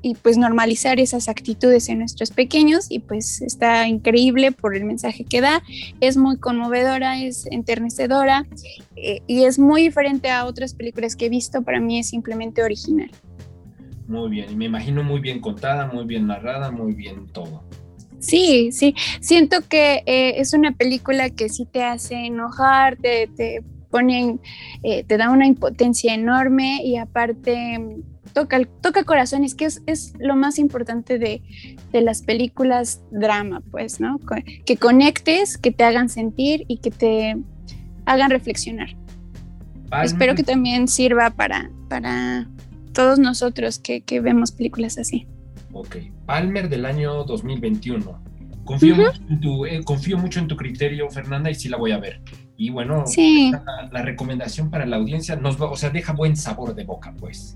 y pues normalizar esas actitudes en nuestros pequeños y pues está increíble por el mensaje que da, es muy conmovedora, es enternecedora eh, y es muy diferente a otras películas que he visto, para mí es simplemente original. Muy bien, y me imagino muy bien contada, muy bien narrada, muy bien todo. Sí, sí, siento que eh, es una película que sí te hace enojar, te, te ponen, eh, te da una impotencia enorme y aparte toca, toca corazones, que es, es lo más importante de, de, las películas drama, pues, ¿no? Que conectes, que te hagan sentir y que te hagan reflexionar. Espero que también sirva para, para todos nosotros que, que, vemos películas así. Ok, Palmer del año 2021. Confío, mucho en tu, eh, confío mucho en tu criterio, Fernanda, y sí la voy a ver. Y bueno, Sí. la, la recomendación para la audiencia nos va, o sea, deja buen sabor de boca, pues.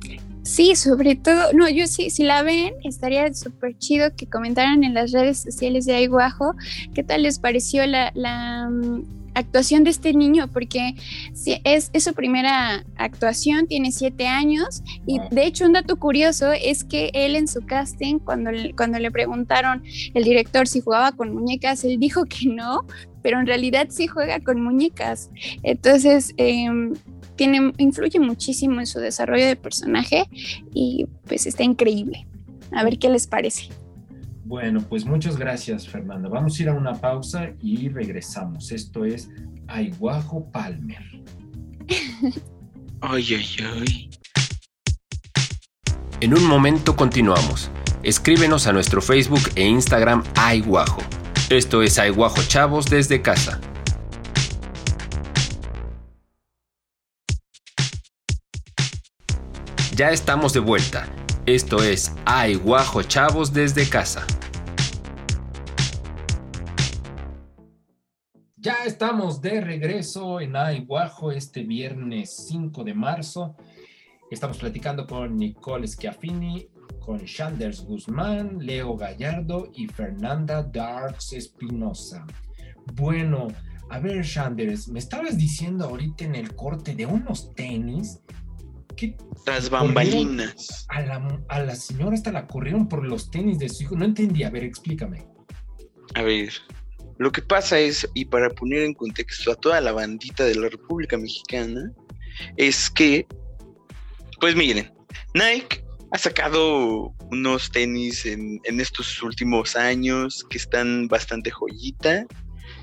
Sí, sobre todo, no, yo sí, si la ven, estaría súper chido que comentaran en las redes sociales de Aiguajo qué tal les pareció la, la, mm, actuación de este niño, porque si es, es su primera actuación, tiene siete años, y de hecho un dato curioso es que él en su casting, cuando, le- cuando le preguntaron el director si jugaba con muñecas, él dijo que no, pero en realidad sí juega con muñecas. Entonces, em, tiene, influye muchísimo en su desarrollo de personaje y pues está increíble. A ver qué les parece. Bueno, pues muchas gracias, Fernanda. Vamos a ir a una pausa y regresamos. Esto es Aiguajo Palmer. Ay, ay, ay. En un momento continuamos. Escríbenos a nuestro Facebook e Instagram Aiguajo. Esto es Aiguajo Chavos desde casa. Ya estamos de vuelta. Esto es Aiguajo Chavos desde casa. Ya estamos de regreso en Aiguajo este viernes 5 de marzo. Estamos platicando con Nicole Schiaffini, con Shanders Guzmán, Leo Gallardo y Fernanda Darks Espinosa. Bueno, a ver, Shanders, me estabas diciendo ahorita en el corte de unos tenis que Tras bambalinas. a la, a la señora esta la corrieron por los tenis de su hijo. No entendí, a ver, explícame. A ver, lo que pasa es, y para poner en contexto a toda la bandita de la República Mexicana, es que, pues miren, Nike ha sacado unos tenis en, en estos últimos años que están bastante joyita,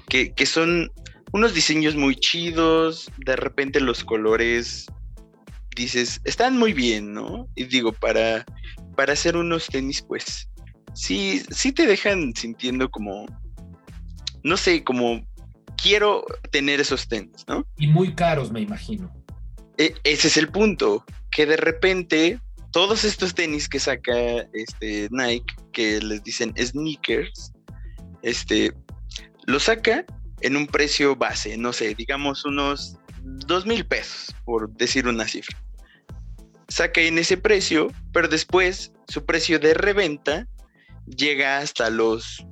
que, que son unos diseños muy chidos, de repente los colores, dices, están muy bien, ¿no? Y digo, para, para hacer unos tenis, pues, sí, sí te dejan sintiendo como, no sé, como quiero tener esos tenis, ¿no? Y muy caros, me imagino. E- ese es el punto, que de repente todos estos tenis que saca este Nike, que les dicen sneakers, este, lo saca en un precio base, no sé, digamos unos dos mil pesos, por decir una cifra. Saca en ese precio, pero después su precio de reventa llega hasta los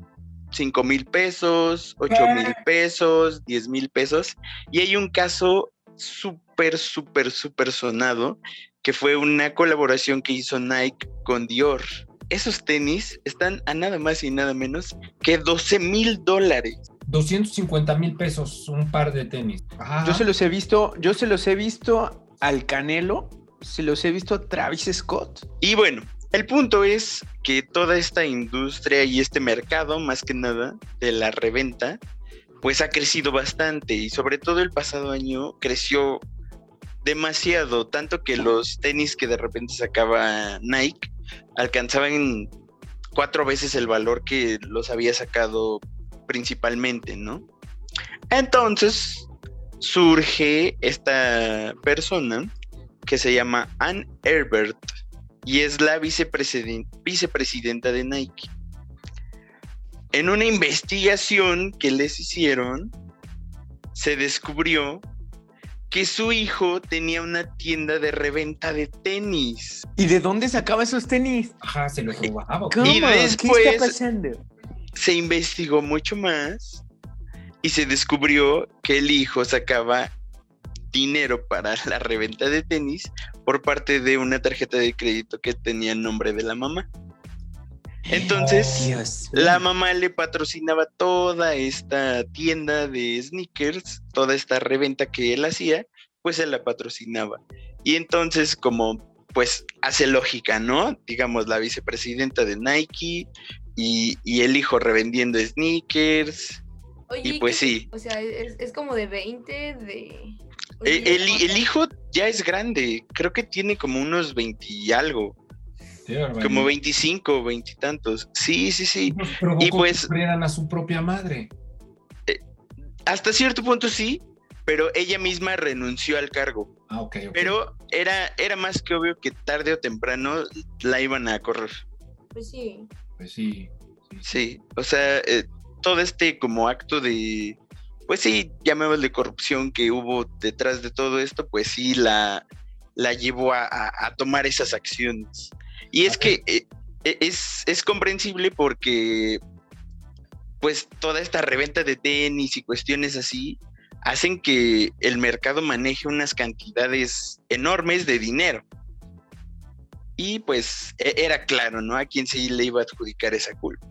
5 mil pesos, 8 mil pesos, 10 mil pesos. Y hay un caso súper, súper, súper sonado, que fue una colaboración que hizo Nike con Dior. Esos tenis están a nada más y nada menos que 12 mil dólares. 250 mil pesos un par de tenis. Ah, Yo se los he visto, yo se los he visto al Canelo, se los he visto a Travis Scott. Y bueno, el punto es que toda esta industria y este mercado, más que nada, de la reventa, pues ha crecido bastante y sobre todo el pasado año creció demasiado, tanto que los tenis que de repente sacaba Nike alcanzaban cuatro veces el valor que los había sacado principalmente, ¿no? Entonces surge esta persona que se llama Ann Herbert y es la vicepresiden- vicepresidenta de Nike. En una investigación que les hicieron, se descubrió que su hijo tenía una tienda de reventa de tenis. ¿Y de dónde sacaba esos tenis? Ajá, se los robaba. ¿Cómo? Y ¿Qué después- está pasando? Se investigó mucho más y se descubrió que el hijo sacaba dinero para la reventa de tenis por parte de una tarjeta de crédito que tenía el nombre de la mamá. Entonces, Dios. La mamá le patrocinaba toda esta tienda de sneakers, toda esta reventa que él hacía, pues él la patrocinaba. Y entonces, como pues hace lógica, ¿no? Digamos, la vicepresidenta de Nike y, y el hijo revendiendo sneakers. Oye, Y pues ¿qué- sí. O sea, es, es como de 20, de... E- El, el hijo ya es grande, creo que tiene como unos 20 y algo, como 25, 20 y tantos. Sí, sí, sí. Y pues- que a su propia madre. Hasta cierto punto sí, pero ella misma renunció al cargo. Ah, ok, ok. Pero era, era más que obvio que tarde o temprano la iban a correr. Pues sí. Pues sí. sí, sí. Sí, o sea, eh, todo este como acto de, pues sí, llamémosle corrupción que hubo detrás de todo esto, pues sí la, la llevó a, tomar esas acciones. Y es que eh, eh, es, es comprensible porque pues toda esta reventa de tenis y cuestiones así hacen que el mercado maneje unas cantidades enormes de dinero. Y pues e, era claro, ¿no? A quién se le iba a adjudicar esa culpa.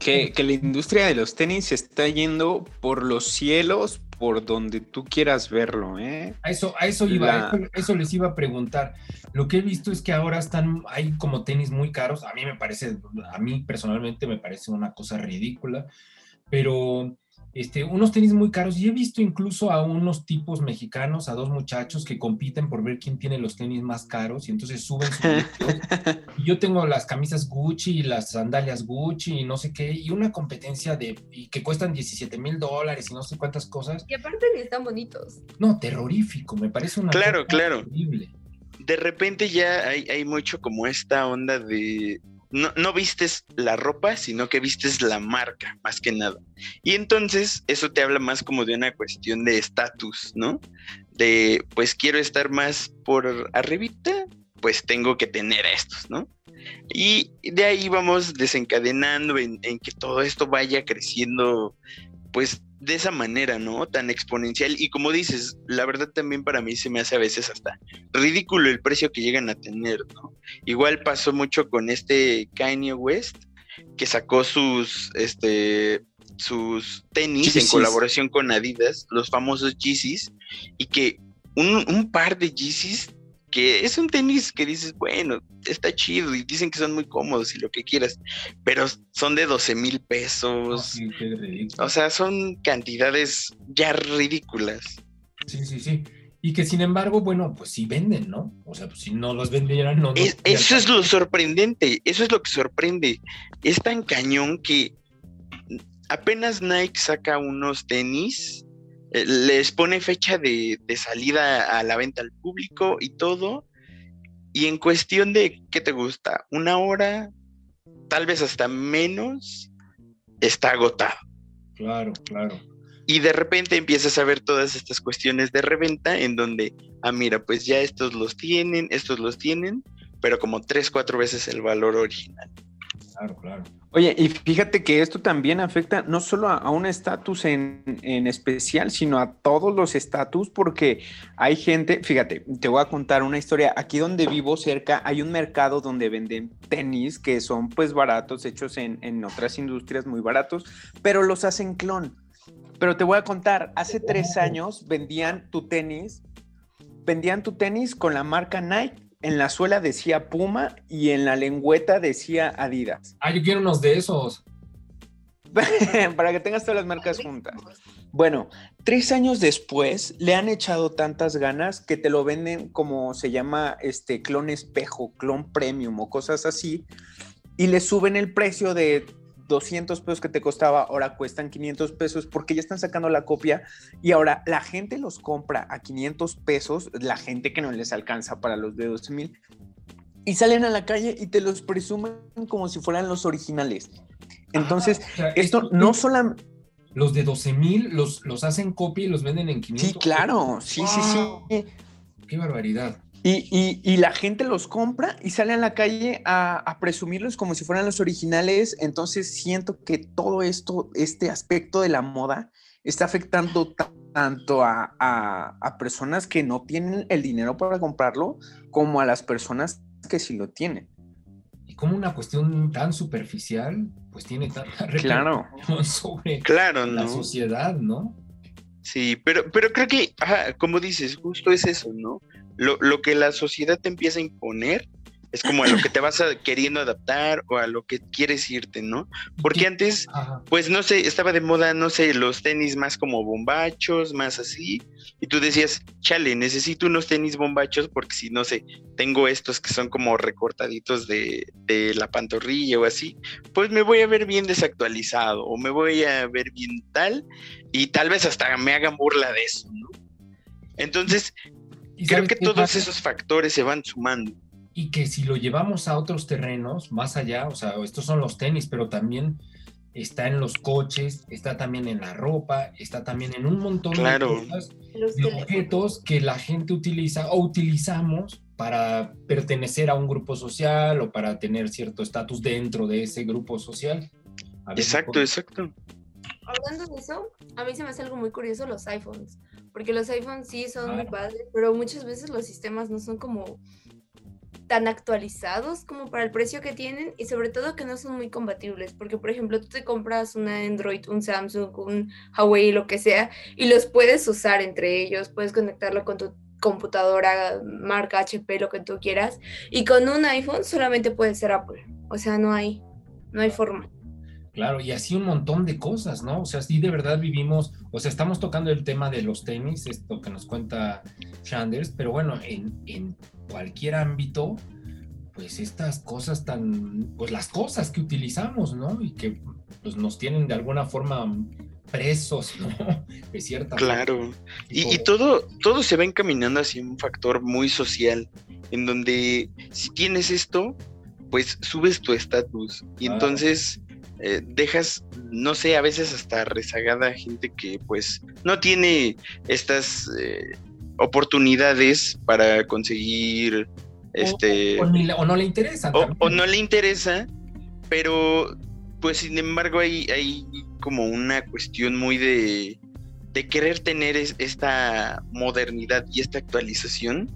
Que, la industria de los tenis se está yendo por los cielos, por donde tú quieras verlo, ¿eh? A eso, a eso iba, eso, les iba a preguntar. Lo que he visto es que ahora están, hay como tenis muy caros. A mí me parece, a mí personalmente me parece una cosa ridícula, pero este, unos tenis muy caros y he visto incluso a unos tipos mexicanos, a dos muchachos que compiten por ver quién tiene los tenis más caros y entonces suben su y yo tengo las camisas Gucci y las sandalias Gucci y no sé qué y una competencia de y que cuestan 17 mil dólares y no sé cuántas cosas. Y aparte ni están bonitos. No, terrorífico, me parece una claro, claro. De repente ya hay, hay mucho como esta onda de no, no, vistes la ropa, sino que vistes la marca, más que nada. Y entonces eso te habla más como de una cuestión de estatus, ¿no? De, pues quiero estar más por arribita, pues tengo que tener estos, ¿no? Y de ahí vamos desencadenando en, en que todo esto vaya creciendo, pues de esa manera, ¿no? Tan exponencial. Y como dices, la verdad también para mí se me hace a veces hasta ridículo el precio que llegan a tener, ¿no? Igual pasó mucho con este Kanye West, que sacó sus, este, sus tenis en colaboración con Adidas, los famosos Yeezys, y que un, un par de Yeezys que es un tenis que dices, bueno, está chido y dicen que son muy cómodos y lo que quieras, pero son de 12 mil pesos. o sea, son cantidades ya ridículas. Sí, sí, sí. Y que sin embargo, bueno, pues sí venden, ¿no? O sea, pues si no los vendieran, no. eso es lo sorprendente, eso es lo que sorprende. Es tan cañón que apenas Nike saca unos tenis les pone fecha de, salida a la venta al público y todo. Y en cuestión de, ¿qué te gusta? Una hora, tal vez hasta menos, está agotado. Claro, claro. Y de repente empiezas a ver todas estas cuestiones de reventa en donde, ah, mira, pues ya estos los tienen, estos los tienen, pero como tres, cuatro veces el valor original. Claro, claro. Oye, y fíjate que esto también afecta no solo a, un estatus en, especial, sino a todos los estatus, porque hay gente, fíjate, te voy a contar una historia. Aquí donde vivo cerca hay un mercado donde venden tenis que son pues baratos, hechos en, en otras industrias muy baratos, pero los hacen clon. Pero te voy a contar, hace tres años vendían tu tenis, vendían tu tenis con la marca Nike en la suela decía Puma y en la lengüeta decía Adidas. Ah, yo quiero unos de esos. Para que tengas todas las marcas juntas. Bueno, tres años después le han echado tantas ganas que te lo venden como se llama este clon espejo, clon premium o cosas así. Y le suben el precio de 200 pesos que te costaba, ahora cuestan 500 pesos porque ya están sacando la copia y ahora la gente los compra a 500 pesos, la gente que no les alcanza para los de 12 mil, y salen a la calle y te los presumen como si fueran los originales. Entonces, ah, esto no solamente... Los de 12 mil los, los hacen copia y los venden en 500. Sí, claro, sí, sí, sí. Qué barbaridad. Y, la gente los compra y sale a la calle a, presumirlos como si fueran los originales. Entonces siento que todo esto, este aspecto de la moda, está afectando tanto a, a, personas que no tienen el dinero para comprarlo como a las personas que sí lo tienen. Y como una cuestión tan superficial, pues tiene tanta claro. sobre claro, la sociedad, ¿no? Sí, pero, pero creo que, como dices, justo es eso, ¿no? lo, lo que la sociedad te empieza a imponer es como a lo que te vas queriendo adaptar o a lo que quieres irte, ¿no? Porque antes, pues no sé, estaba de moda, no sé, los tenis más como bombachos, más así, y tú decías, chale, necesito unos tenis bombachos porque si no sé, tengo estos que son como recortaditos de, de la pantorrilla o así, pues me voy a ver bien desactualizado o me voy a ver bien tal, y tal vez hasta me hagan burla de eso, ¿no? Entonces, Creo que todos esos factores se van sumando. Y que si lo llevamos a otros terrenos, más allá, o sea, estos son los tenis, pero también está en los coches, está también en la ropa, está también en un montón Claro. de cosas, objetos que la gente utiliza o utilizamos para pertenecer a un grupo social o para tener cierto estatus dentro de ese grupo social. Exacto, exacto. Hablando de eso, a mí se me hace algo muy curioso los iPhones, porque los iPhones sí son muy padres, pero muchas veces los sistemas no son como tan actualizados como para el precio que tienen y sobre todo que no son muy compatibles, porque por ejemplo tú te compras una Android, un Samsung, un Huawei, lo que sea, y los puedes usar entre ellos, puedes conectarlo con tu computadora, marca HP, lo que tú quieras, y con un iPhone solamente puede ser Apple, o sea, no hay, no hay forma. Claro, y así un montón de cosas, ¿no? O sea, sí de verdad vivimos, o sea, estamos tocando el tema de los tenis, esto que nos cuenta Shanders, pero bueno, en, en cualquier ámbito, pues estas cosas tan, pues las cosas que utilizamos, ¿no? Y que pues nos tienen de alguna forma presos, ¿no? De cierta Claro. Y, todo, todo se va encaminando hacia un factor muy social, en donde si tienes esto, pues subes tu estatus. Y entonces eh, dejas, no sé, a veces hasta rezagada gente que pues no tiene estas eh, oportunidades para conseguir este o, no le interesa. o, no le interesa, pero pues sin embargo hay, hay como una cuestión muy de, de querer tener es- esta modernidad y esta actualización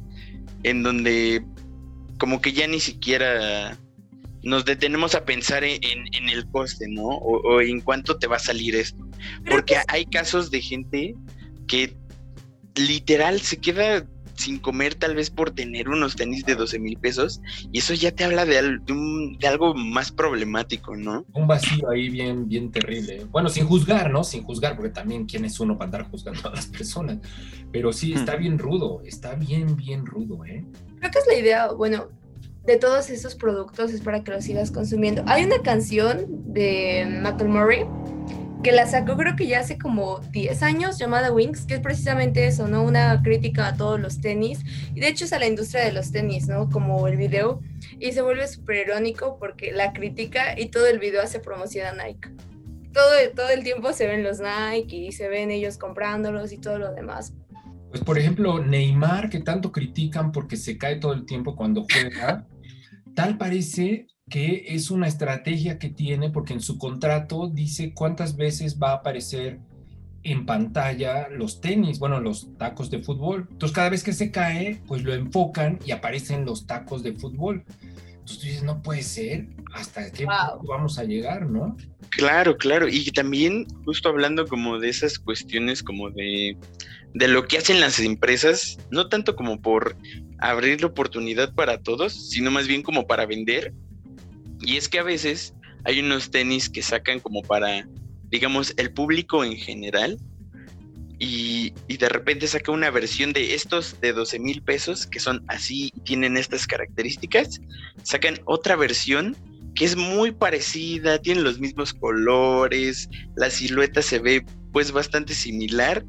en donde como que ya ni siquiera nos detenemos a pensar en, en- en el coste, ¿no? O, o en cuánto te va a salir esto. Porque hay casos de gente que literal se queda sin comer tal vez por tener unos tenis de 12 mil pesos y eso ya te habla de, al- de un- de algo más problemático, ¿no? un vacío ahí bien, bien terrible. Bueno, sin juzgar, ¿no? Sin juzgar, porque también quién es uno para andar juzgando a las personas. Pero sí, está Hmm. bien rudo, está bien, bien rudo, ¿eh? Creo que es la idea, bueno, de todos esos productos es para que los sigas consumiendo. Hay una canción de Macklemore que la sacó creo que ya hace como 10 años llamada Wings, que es precisamente eso, ¿no? Una crítica a todos los tenis y de hecho es a la industria de los tenis, ¿no? Como el video y se vuelve súper irónico porque la crítica y todo el video hace promoción a Nike. Todo, todo el tiempo se ven los Nike y se ven ellos comprándolos y todo lo demás. Pues por ejemplo, Neymar, que tanto critican porque se cae todo el tiempo cuando juega, tal parece que es una estrategia que tiene porque en su contrato dice cuántas veces va a aparecer en pantalla los tenis, bueno, los tacos de fútbol. Entonces cada vez que se cae, pues lo enfocan y aparecen los tacos de fútbol. Entonces tú dices, no puede ser, hasta qué Wow. punto vamos a llegar, ¿no? Claro, claro. Y también, justo hablando como de esas cuestiones como de, de lo que hacen las empresas, no tanto como por abrir la oportunidad para todos, sino más bien como para vender. Y es que a veces hay unos tenis que sacan como para, digamos, el público en general. Y, de repente saca una versión de estos de 12 mil pesos que son así tienen estas características. Sacan otra versión que es muy parecida, tiene los mismos colores, la silueta se ve pues bastante similar,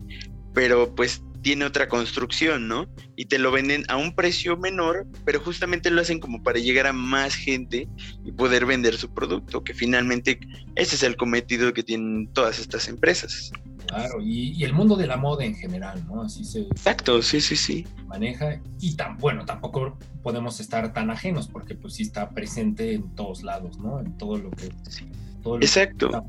pero pues tiene otra construcción, ¿no? Y te lo venden a un precio menor, pero justamente lo hacen como para llegar a más gente y poder vender su producto, que finalmente ese es el cometido que tienen todas estas empresas. Claro, y, y el mundo de la moda en general, ¿no? Así se Exacto, sí, sí, sí. maneja y tan bueno, tampoco podemos estar tan ajenos porque pues sí está presente en todos lados, ¿no? En todo lo que... Todo lo que Exacto.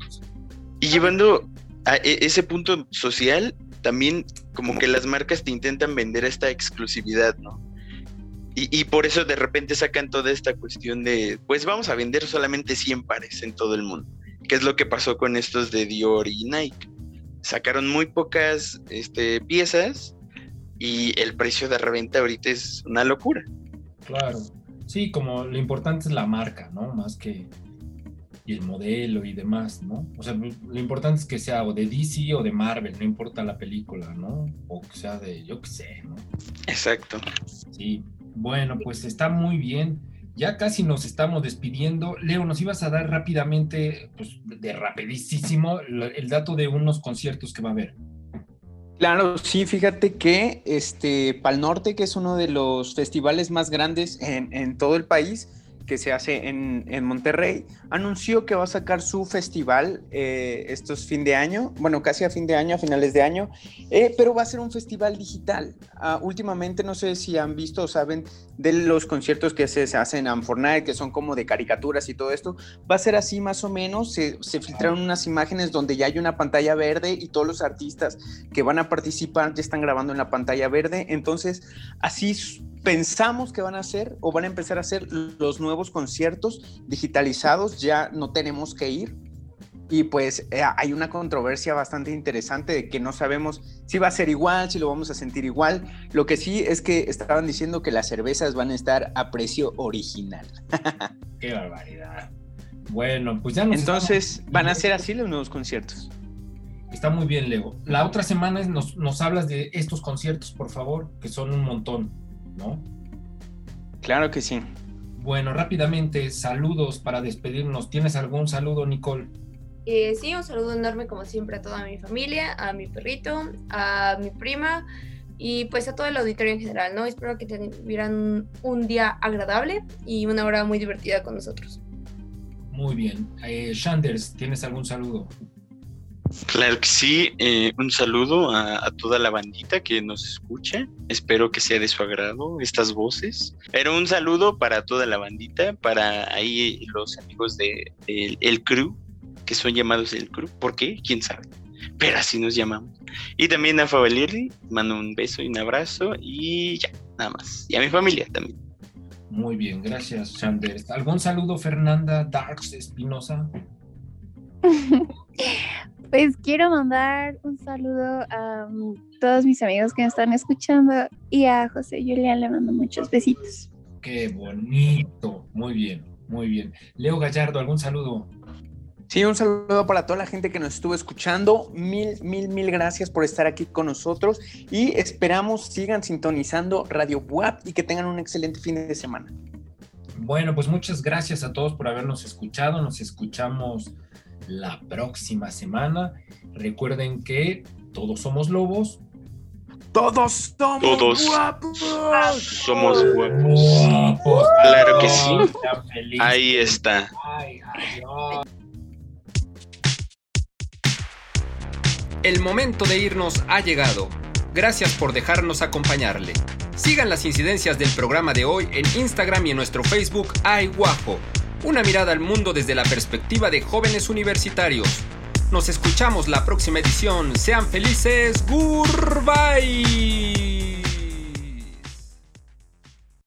Y llevando a e- ese punto social, también como que las marcas te intentan vender esta exclusividad, ¿no? Y, por eso de repente sacan toda esta cuestión de, pues vamos a vender solamente 100 pares en todo el mundo, que es lo que pasó con estos de Dior y Nike. Sacaron muy pocas este, piezas y el precio de reventa ahorita es una locura. Claro. Sí, como lo importante es la marca, ¿no? Más que y el modelo y demás, ¿no? O sea, lo importante es que sea o de DC o de Marvel, no importa la película, ¿no? O que sea de, yo qué sé, ¿no? Exacto. Sí. Bueno, pues está muy bien. Ya casi nos estamos despidiendo. Leo, nos ibas a dar rápidamente, pues de rapidísimo, el dato de unos conciertos que va a haber. Claro, sí, fíjate que este Pal Norte, que es uno de los festivales más grandes en, en todo el país, que se hace en, Monterrey, anunció que va a sacar su festival eh, estos fin de año, bueno, casi a fin de año, a finales de año, eh, pero va a ser un festival digital. Ah, últimamente, no sé si han visto o saben de los conciertos que se, hacen en Fortnite, que son como de caricaturas y todo esto, va a ser así más o menos, se, se filtraron unas imágenes donde ya hay una pantalla verde y todos los artistas que van a participar ya están grabando en la pantalla verde, entonces así pensamos que van a hacer o van a empezar a hacer los nuevos conciertos digitalizados, ya no tenemos que ir. Y pues eh, hay una controversia bastante interesante de que no sabemos si va a ser igual, si lo vamos a sentir igual. Lo que sí es que estaban diciendo que las cervezas van a estar a precio original. Qué barbaridad. Bueno, pues ya nos Entonces, van a ser así los nuevos conciertos. Está muy bien, Leo. La otra semana nos, nos hablas de estos conciertos, por favor, que son un montón. ¿No? Claro que sí. Bueno, rápidamente, saludos para despedirnos. ¿Tienes algún saludo, Nicole? Eh, sí, un saludo enorme como siempre a toda mi familia, a mi perrito, a mi prima y pues a todo el auditorio en general, ¿no? Espero que tuvieran un día agradable y una hora muy divertida con nosotros. Muy bien. Eh, Shanders, ¿tienes algún saludo? Claro que sí, eh, un saludo a, toda la bandita que nos escucha. Espero que sea de su agrado estas voces. Pero un saludo para toda la bandita, para ahí los amigos de, el crew, que son llamados el crew. ¿Por qué? ¿Quién sabe? Pero así nos llamamos. Y también a Favalirri, mando un beso y un abrazo y ya, nada más. Y a mi familia también. Muy bien, gracias, Shanders. ¿Algún saludo, Fernanda Darks Espinosa? Pues quiero mandar un saludo a um, todos mis amigos que me están escuchando y a José Julián le mando muchos besitos. Qué bonito, muy bien, muy bien. Leo Gallardo, ¿algún saludo? Sí, un saludo para toda la gente que nos estuvo escuchando. Mil, mil, mil gracias por estar aquí con nosotros y esperamos sigan sintonizando Radio WAP y que tengan un excelente fin de semana. Bueno, pues muchas gracias a todos por habernos escuchado. Nos escuchamos la próxima semana. Recuerden que todos somos lobos. Todos somos todos guapos. Somos guapos. Claro que sí. Ahí está. El momento de irnos ha llegado. Gracias por dejarnos acompañarle. Sigan las incidencias del programa de hoy en Instagram y en nuestro Facebook Ay Guapo. Una mirada al mundo desde la perspectiva de jóvenes universitarios. Nos escuchamos la próxima edición. Sean felices. Goodbye.